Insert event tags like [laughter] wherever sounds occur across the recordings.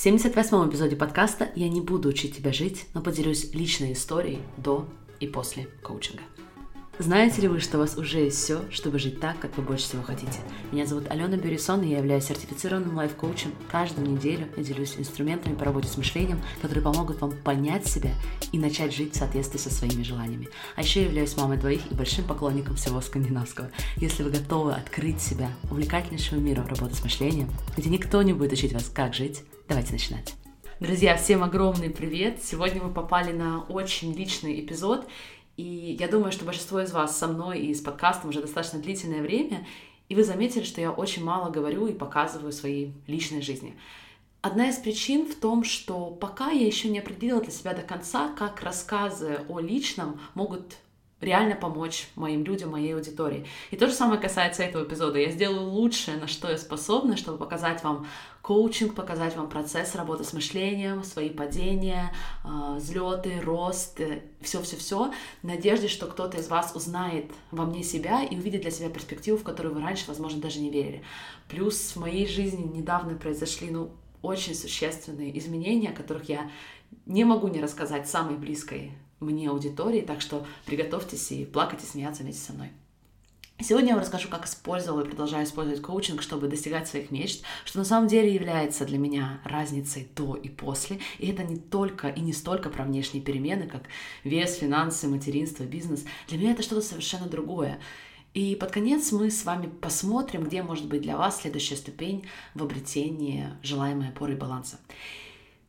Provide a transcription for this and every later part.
В 78-м эпизоде подкаста я не буду учить тебя жить, но поделюсь личной историей до и после коучинга. Знаете ли вы, что у вас уже есть все, чтобы жить так, как вы больше всего хотите? Меня зовут Алена Бюрисон, и я являюсь сертифицированным лайф-коучем. Каждую неделю я делюсь инструментами по работе с мышлением, которые помогут вам понять себя и начать жить в соответствии со своими желаниями. А еще я являюсь мамой двоих и большим поклонником всего скандинавского. Если вы готовы открыть себя увлекательнейшему миру работы с мышлением, где никто не будет учить вас, как жить, давайте начинать. Друзья, всем огромный привет! Сегодня вы попали на очень личный эпизод, и я думаю, что большинство из вас со мной и с подкастом уже достаточно длительное время, и вы заметили, что я очень мало говорю и показываю своей личной жизни. Одна из причин в том, что пока я еще не определила для себя до конца, как рассказы о личном могут реально помочь моим людям, моей аудитории. И то же самое касается этого эпизода. Я сделаю лучшее, на что я способна, чтобы показать вам коучинг, показать вам процесс работы с мышлением, свои падения, а, взлеты, рост, все-все-все, в надежде, что кто-то из вас узнает во мне себя и увидит для себя перспективу, в которую вы раньше, возможно, даже не верили. Плюс в моей жизни недавно произошли, ну, очень существенные изменения, о которых я не могу не рассказать самой близкой мне аудитории, так что приготовьтесь и плакать и смеяться вместе со мной. Сегодня я вам расскажу, как использовала и продолжаю использовать коучинг, чтобы достигать своих мечт, что на самом деле является для меня разницей до и после. И это не только и не столько про внешние перемены, как вес, финансы, материнство, бизнес. Для меня это что-то совершенно другое. И под конец мы с вами посмотрим, где может быть для вас следующая ступень в обретении желаемой опоры и баланса.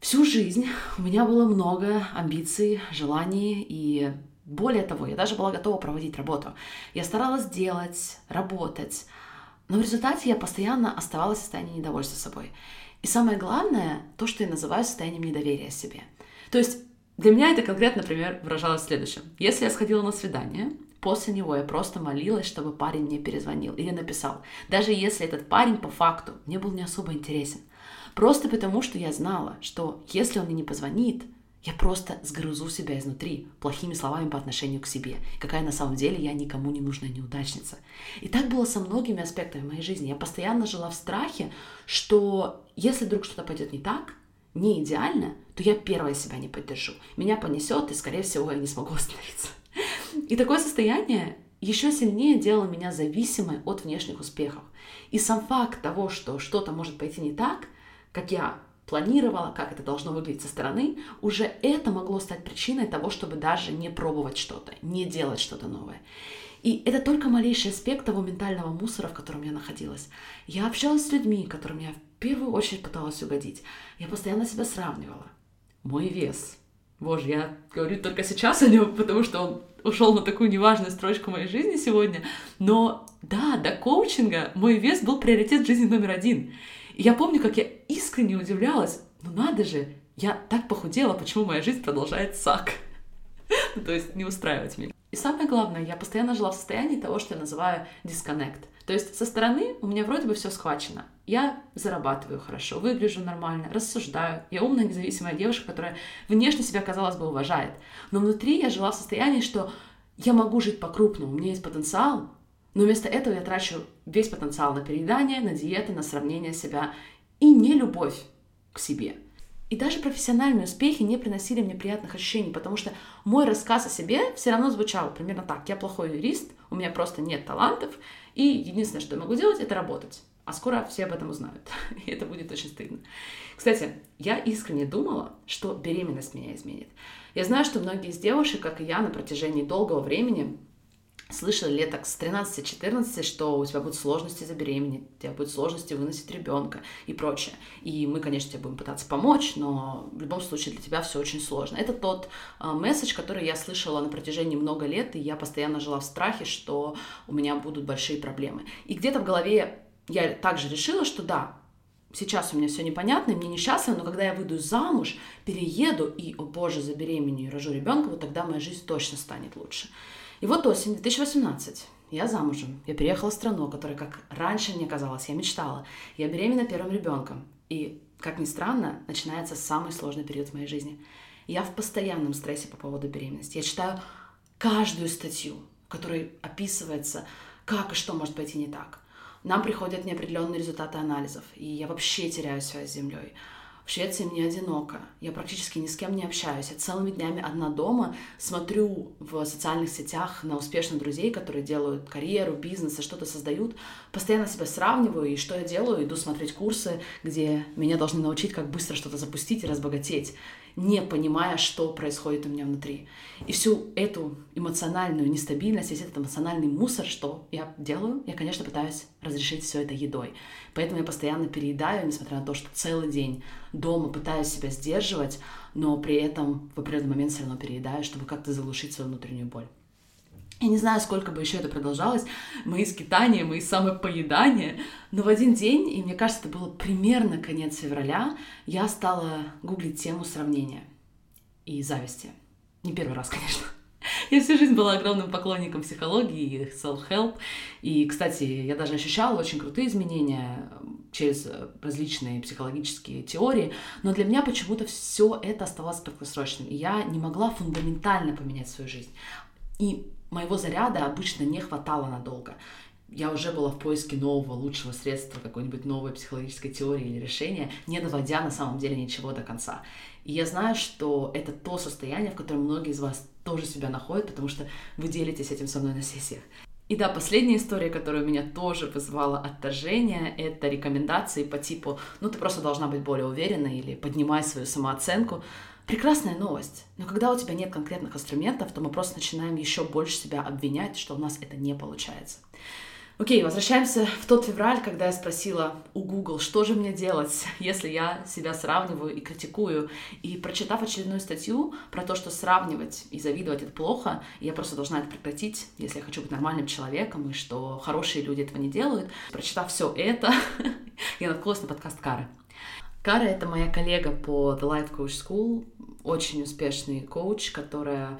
Всю жизнь у меня было много амбиций, желаний и более того, я даже была готова проводить работу. Я старалась делать, работать, но в результате я постоянно оставалась в состоянии недовольства собой. И самое главное, то, что я называю состоянием недоверия себе. То есть для меня это конкретно, например, выражалось в следующем. Если я сходила на свидание, после него я просто молилась, чтобы парень мне перезвонил или написал. Даже если этот парень по факту мне был не особо интересен. Просто потому, что я знала, что если он мне не позвонит, я просто сгрызу себя изнутри плохими словами по отношению к себе. Какая на самом деле я никому не нужная неудачница. И так было со многими аспектами моей жизни. Я постоянно жила в страхе, что если вдруг что-то пойдет не так, не идеально, то я первая себя не поддержу. Меня понесет, и, скорее всего, я не смогу [laughs] остановиться. И такое состояние еще сильнее делало меня зависимой от внешних успехов. И сам факт того, что что-то может пойти не так, как я планировала, как это должно выглядеть со стороны, уже это могло стать причиной того, чтобы даже не пробовать что-то, не делать что-то новое. И это только малейший аспект того ментального мусора, в котором я находилась. Я общалась с людьми, которым я в первую очередь пыталась угодить. Я постоянно себя сравнивала. Мой вес. Боже, я говорю только сейчас о нем, потому что он ушел на такую неважную строчку моей жизни сегодня. Но да, до коучинга мой вес был приоритет жизни номер один. И я помню, как я искренне удивлялась, ну надо же, я так похудела, почему моя жизнь продолжает сак? [laughs] Ну, то есть не устраивать меня. И самое главное, я постоянно жила в состоянии того, что я называю дисконнект. То есть со стороны у меня вроде бы все схвачено. Я зарабатываю хорошо, выгляжу нормально, рассуждаю. Я умная, независимая девушка, которая внешне себя, казалось бы, уважает. Но внутри я жила в состоянии, что я могу жить по-крупному, у меня есть потенциал, но вместо этого я трачу весь потенциал на переедание, на диеты, на сравнение себя и не любовь к себе. И даже профессиональные успехи не приносили мне приятных ощущений, потому что мой рассказ о себе все равно звучал примерно так. Я плохой юрист, у меня просто нет талантов, и единственное, что я могу делать, это работать. А скоро все об этом узнают, [laughs] и это будет очень стыдно. Кстати, я искренне думала, что беременность меня изменит. Я знаю, что многие из девушек, как и я, на протяжении долгого времени слышали лет так с 13-14, что у тебя будут сложности забеременеть, у тебя будут сложности выносить ребенка и прочее. И мы, конечно, тебе будем пытаться помочь, но в любом случае для тебя все очень сложно. Это тот э, месседж, который я слышала на протяжении много лет, и я постоянно жила в страхе, что у меня будут большие проблемы. И где-то в голове я также решила, что да, сейчас у меня все непонятно, и мне несчастливо, но когда я выйду замуж, перееду и, о боже, забеременею и рожу ребенка, вот тогда моя жизнь точно станет лучше. И вот осень 2018. Я замужем. Я переехала в страну, которая, как раньше мне казалось, я мечтала. Я беременна первым ребенком. И, как ни странно, начинается самый сложный период в моей жизни. Я в постоянном стрессе по поводу беременности. Я читаю каждую статью, в которой описывается, как и что может пойти не так. Нам приходят неопределенные результаты анализов, и я вообще теряю связь с землей. В Швеции мне одиноко, я практически ни с кем не общаюсь. Я целыми днями одна дома, смотрю в социальных сетях на успешных друзей, которые делают карьеру, бизнес, что-то создают. Постоянно себя сравниваю, и что я делаю? Иду смотреть курсы, где меня должны научить, как быстро что-то запустить и разбогатеть не понимая, что происходит у меня внутри. И всю эту эмоциональную нестабильность, весь этот эмоциональный мусор, что я делаю, я, конечно, пытаюсь разрешить все это едой. Поэтому я постоянно переедаю, несмотря на то, что целый день дома пытаюсь себя сдерживать, но при этом в определенный момент все равно переедаю, чтобы как-то заглушить свою внутреннюю боль. Я не знаю, сколько бы еще это продолжалось, мои скитания, мои самопоедания, но в один день, и мне кажется, это было примерно конец февраля, я стала гуглить тему сравнения и зависти. Не первый раз, конечно. Я всю жизнь была огромным поклонником психологии и self-help. И, кстати, я даже ощущала очень крутые изменения через различные психологические теории, но для меня почему-то все это оставалось краткосрочным, и я не могла фундаментально поменять свою жизнь. И моего заряда обычно не хватало надолго. Я уже была в поиске нового, лучшего средства, какой-нибудь новой психологической теории или решения, не доводя на самом деле ничего до конца. И я знаю, что это то состояние, в котором многие из вас тоже себя находят, потому что вы делитесь этим со мной на сессиях. И да, последняя история, которая у меня тоже вызывала отторжение, это рекомендации по типу, ну ты просто должна быть более уверенной или поднимай свою самооценку. Прекрасная новость. Но когда у тебя нет конкретных инструментов, то мы просто начинаем еще больше себя обвинять, что у нас это не получается. Окей, возвращаемся в тот февраль, когда я спросила у Google, что же мне делать, [laughs] если я себя сравниваю и критикую. И прочитав очередную статью про то, что сравнивать и завидовать это плохо, я просто должна это прекратить, если я хочу быть нормальным человеком, и что хорошие люди этого не делают. Прочитав все это, [laughs] я наткнулась на подкаст Кары. Кара — это моя коллега по The Life Coach School, очень успешный коуч, которая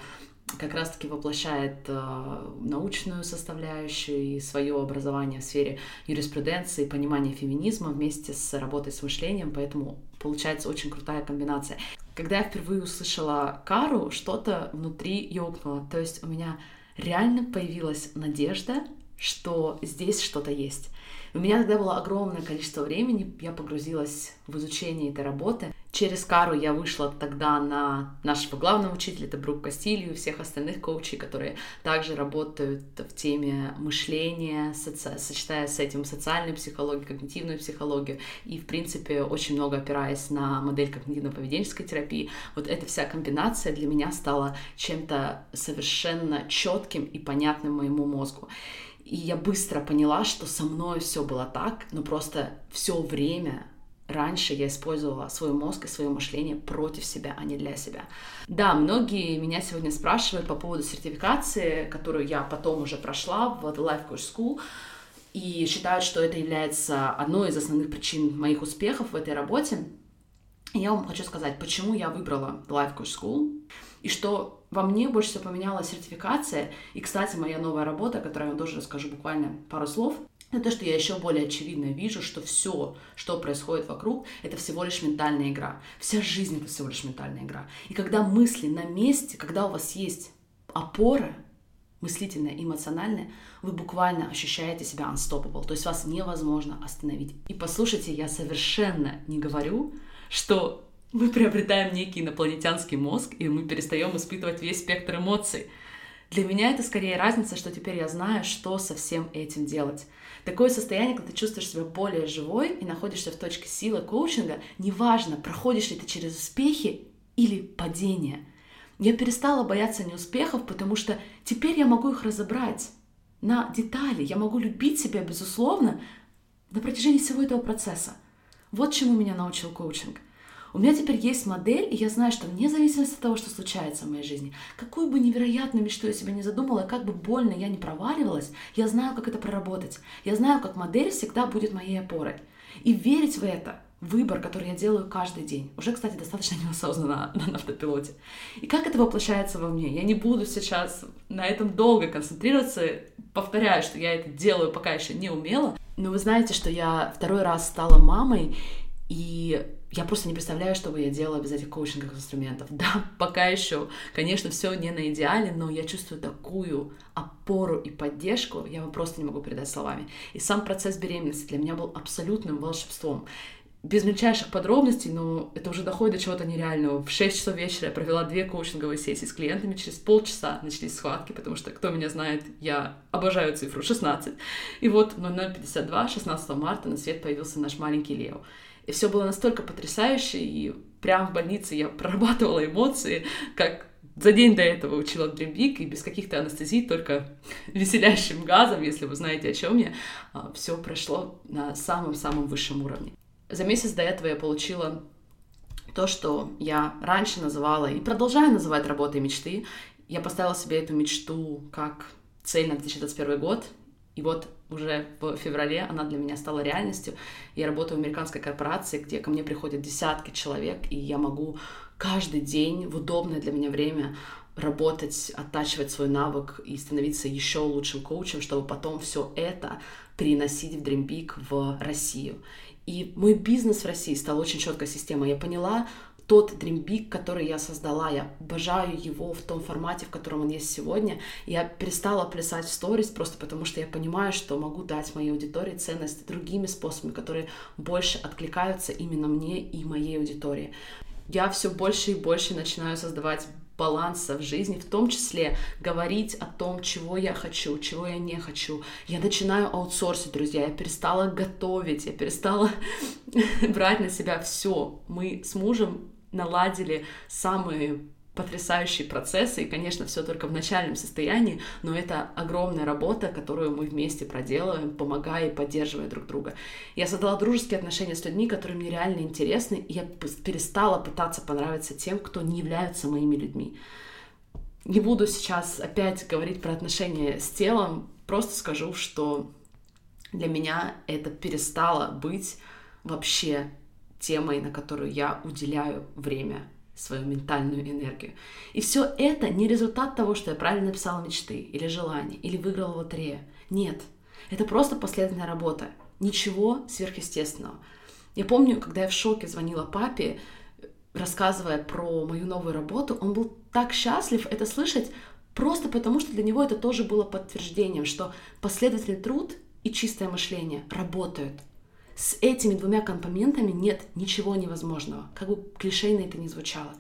как раз-таки воплощает э, научную составляющую и свое образование в сфере юриспруденции, понимания феминизма вместе с работой с мышлением, поэтому получается очень крутая комбинация. Когда я впервые услышала Кару, что-то внутри ёкнуло, то есть у меня реально появилась надежда, что здесь что-то есть. У меня тогда было огромное количество времени, я погрузилась в изучение этой работы. Через Кару я вышла тогда на нашего главного учителя, это Брук Кастилью, всех остальных коучей, которые также работают в теме мышления, соци... сочетая с этим социальную психологию, когнитивную психологию, и, в принципе, очень много опираясь на модель когнитивно-поведенческой терапии. Вот эта вся комбинация для меня стала чем-то совершенно четким и понятным моему мозгу. И я быстро поняла, что со мной все было так, но просто все время раньше я использовала свой мозг и свое мышление против себя, а не для себя. Да, многие меня сегодня спрашивают по поводу сертификации, которую я потом уже прошла в The Life Coach School, и считают, что это является одной из основных причин моих успехов в этой работе. И я вам хочу сказать, почему я выбрала The Life Coach School, и что во мне больше всего поменялась сертификация. И, кстати, моя новая работа, о которой я вам тоже расскажу буквально пару слов, это то, что я еще более очевидно вижу, что все, что происходит вокруг, это всего лишь ментальная игра. Вся жизнь это всего лишь ментальная игра. И когда мысли на месте, когда у вас есть опора, мыслительная, эмоциональная, вы буквально ощущаете себя unstoppable, то есть вас невозможно остановить. И послушайте, я совершенно не говорю, что мы приобретаем некий инопланетянский мозг, и мы перестаем испытывать весь спектр эмоций. Для меня это скорее разница, что теперь я знаю, что со всем этим делать. Такое состояние, когда ты чувствуешь себя более живой и находишься в точке силы коучинга, неважно, проходишь ли ты через успехи или падения. Я перестала бояться неуспехов, потому что теперь я могу их разобрать на детали. Я могу любить себя, безусловно, на протяжении всего этого процесса. Вот чему меня научил коучинг. У меня теперь есть модель, и я знаю, что вне зависимости от того, что случается в моей жизни, какую бы невероятную мечту я себе не задумала, как бы больно я не проваливалась, я знаю, как это проработать. Я знаю, как модель всегда будет моей опорой. И верить в это выбор, который я делаю каждый день. Уже, кстати, достаточно [laughs] неосознанно на, на автопилоте. И как это воплощается во мне? Я не буду сейчас на этом долго концентрироваться. Повторяю, что я это делаю пока еще не умела. Но вы знаете, что я второй раз стала мамой, и я просто не представляю, что бы я делала без этих коучинговых инструментов. [laughs] Да, пока еще, конечно, все не на идеале, но я чувствую такую опору и поддержку, я вам просто не могу передать словами. И сам процесс беременности для меня был абсолютным волшебством. без мельчайших подробностей, но это уже доходит до чего-то нереального. В 6 часов вечера я провела две коучинговые сессии с клиентами, через полчаса начались схватки, потому что, кто меня знает, я обожаю цифру 16. И вот 0052, 16 марта на свет появился наш маленький Лео. И все было настолько потрясающе, и прямо в больнице я прорабатывала эмоции, как за день до этого учила дримбик, и без каких-то анестезий, только [laughs] веселящим газом, если вы знаете, о чем я, а, все прошло на самом-самом высшем уровне. За месяц до этого я получила то, что я раньше называла и продолжаю называть работой мечты. Я поставила себе эту мечту как цель на 2021 год, и вот уже в феврале она для меня стала реальностью. Я работаю в американской корпорации, где ко мне приходят десятки человек, и я могу каждый день в удобное для меня время работать, оттачивать свой навык и становиться еще лучшим коучем, чтобы потом все это переносить в Dream Big в Россию. И мой бизнес в России стал очень четкой системой. Я поняла тот Big, который я создала. Я обожаю его в том формате, в котором он есть сегодня. Я перестала плясать в сторис просто потому, что я понимаю, что могу дать моей аудитории ценность другими способами, которые больше откликаются именно мне и моей аудитории. Я все больше и больше начинаю создавать баланса в жизни, в том числе говорить о том, чего я хочу, чего я не хочу. Я начинаю аутсорсить, друзья, я перестала готовить, я перестала [laughs] брать на себя все. Мы с мужем наладили самые потрясающие процессы, и, конечно, все только в начальном состоянии, но это огромная работа, которую мы вместе проделываем, помогая и поддерживая друг друга. Я создала дружеские отношения с людьми, которые мне реально интересны, и я перестала пытаться понравиться тем, кто не являются моими людьми. Не буду сейчас опять говорить про отношения с телом, просто скажу, что для меня это перестало быть вообще темой, на которую я уделяю время свою ментальную энергию. И все это не результат того, что я правильно написала мечты, или желания, или выиграла лотерею. Нет, это просто последовательная работа. Ничего сверхъестественного. Я помню, когда я в шоке звонила папе, рассказывая про мою новую работу, он был так счастлив это слышать, просто потому что для него это тоже было подтверждением, что последовательный труд и чистое мышление работают. С этими двумя компонентами нет ничего невозможного, как бы клишейно это ни звучало.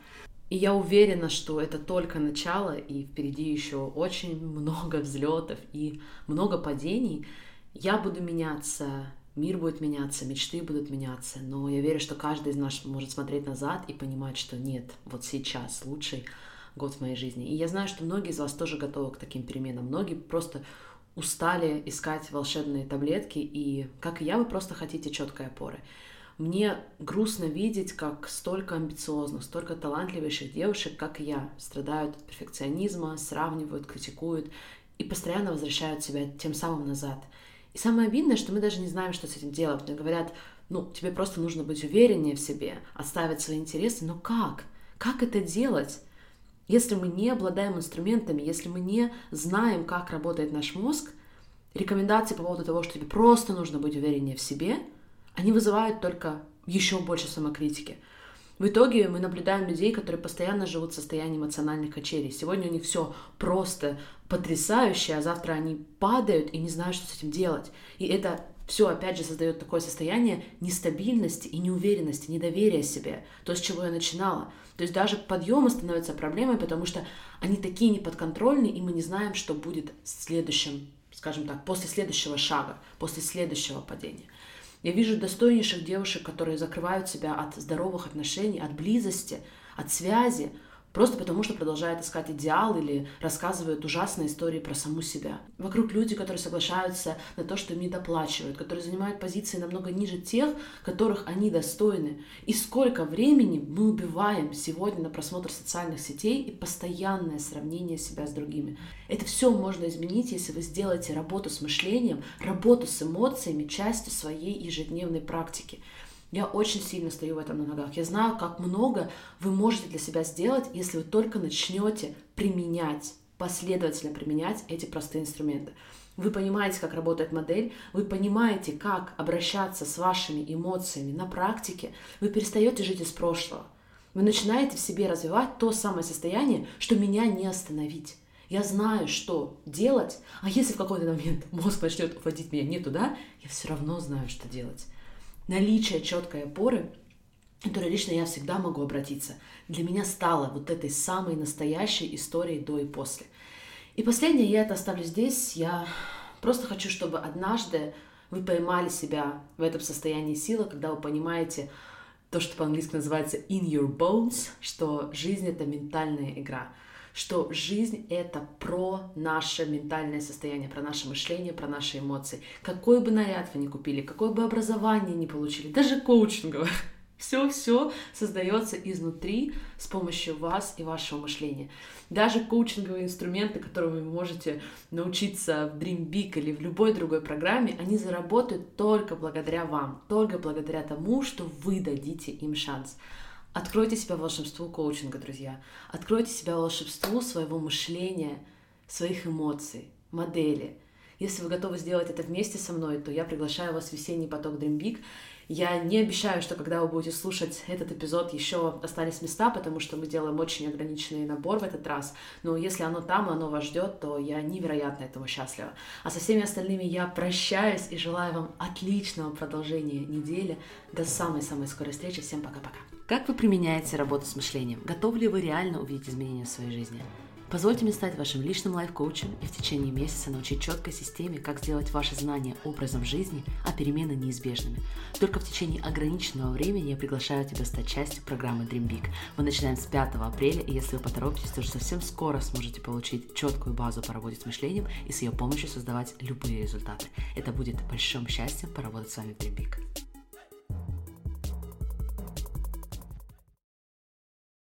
И я уверена, что это только начало, и впереди еще очень много взлетов и много падений. Я буду меняться, мир будет меняться, мечты будут меняться, но я верю, что каждый из нас может смотреть назад и понимать, что нет, вот сейчас лучший год в моей жизни. И я знаю, что многие из вас тоже готовы к таким переменам. Многие просто устали искать волшебные таблетки, и, как и я, вы просто хотите четкой опоры. Мне грустно видеть, как столько амбициозных, столько талантливейших девушек, как и я, страдают от перфекционизма, сравнивают, критикуют и постоянно возвращают себя тем самым назад. И самое обидное, что мы даже не знаем, что с этим делать. Мне говорят, ну, тебе просто нужно быть увереннее в себе, отставить свои интересы, но как? Как это делать? Если мы не обладаем инструментами, если мы не знаем, как работает наш мозг, рекомендации по поводу того, что тебе просто нужно быть увереннее в себе, они вызывают только еще больше самокритики. В итоге мы наблюдаем людей, которые постоянно живут в состоянии эмоциональных качелей. Сегодня у них все просто потрясающе, а завтра они падают и не знают, что с этим делать. И это все, опять же, создает такое состояние нестабильности и неуверенности, недоверия себе. То, с чего я начинала. То есть даже подъемы становятся проблемой, потому что они такие неподконтрольные, и мы не знаем, что будет следующим, скажем так, после следующего шага, после следующего падения. Я вижу достойнейших девушек, которые закрывают себя от здоровых отношений, от близости, от связи, просто потому что продолжает искать идеал или рассказывает ужасные истории про саму себя. Вокруг люди, которые соглашаются на то, что им недоплачивают, которые занимают позиции намного ниже тех, которых они достойны. И сколько времени мы убиваем сегодня на просмотр социальных сетей и постоянное сравнение себя с другими. Это все можно изменить, если вы сделаете работу с мышлением, работу с эмоциями частью своей ежедневной практики. Я очень сильно стою в этом на ногах. Я знаю, как много вы можете для себя сделать, если вы только начнете применять, последовательно применять эти простые инструменты. Вы понимаете, как работает модель, вы понимаете, как обращаться с вашими эмоциями на практике, вы перестаете жить из прошлого. Вы начинаете в себе развивать то самое состояние, что меня не остановить. Я знаю, что делать, а если в какой-то момент мозг начнет уводить меня не туда, я все равно знаю, что делать. Наличие четкой опоры, которой лично я всегда могу обратиться, для меня стало вот этой самой настоящей историей до и после. И последнее, я это оставлю здесь, я просто хочу, чтобы однажды вы поймали себя в этом состоянии силы, когда вы понимаете то, что по-английски называется in your bones, что жизнь — это ментальная игра, что жизнь — это про наше ментальное состояние, про наше мышление, про наши эмоции. Какой бы наряд вы ни купили, какое бы образование ни получили, даже коучинговое, [laughs] все-все создается изнутри с помощью вас и вашего мышления. Даже коучинговые инструменты, которые вы можете научиться в Dream Big или в любой другой программе, они заработают только благодаря вам, только благодаря тому, что вы дадите им шанс. Откройте себя волшебству коучинга, друзья. Откройте себя волшебству своего мышления, своих эмоций, модели. Если вы готовы сделать это вместе со мной, то я приглашаю вас в весенний поток Dream Big. Я не обещаю, что когда вы будете слушать этот эпизод, еще остались места, потому что мы делаем очень ограниченный набор в этот раз. Но если оно там, и оно вас ждет, то я невероятно этому счастлива. А со всеми остальными я прощаюсь и желаю вам отличного продолжения недели. До самой-самой скорой встречи. Всем пока-пока. Как вы применяете работу с мышлением? Готовы ли вы реально увидеть изменения в своей жизни? Позвольте мне стать вашим личным лайф-коучем и в течение месяца научить четкой системе, как сделать ваши знания образом жизни, а перемены неизбежными. Только в течение ограниченного времени я приглашаю тебя стать частью программы Dream Big. Мы начинаем с 5 апреля, и если вы поторопитесь, то уже совсем скоро сможете получить четкую базу по работе с мышлением и с ее помощью создавать любые результаты. Это будет большим счастьем поработать с вами в Dream Big.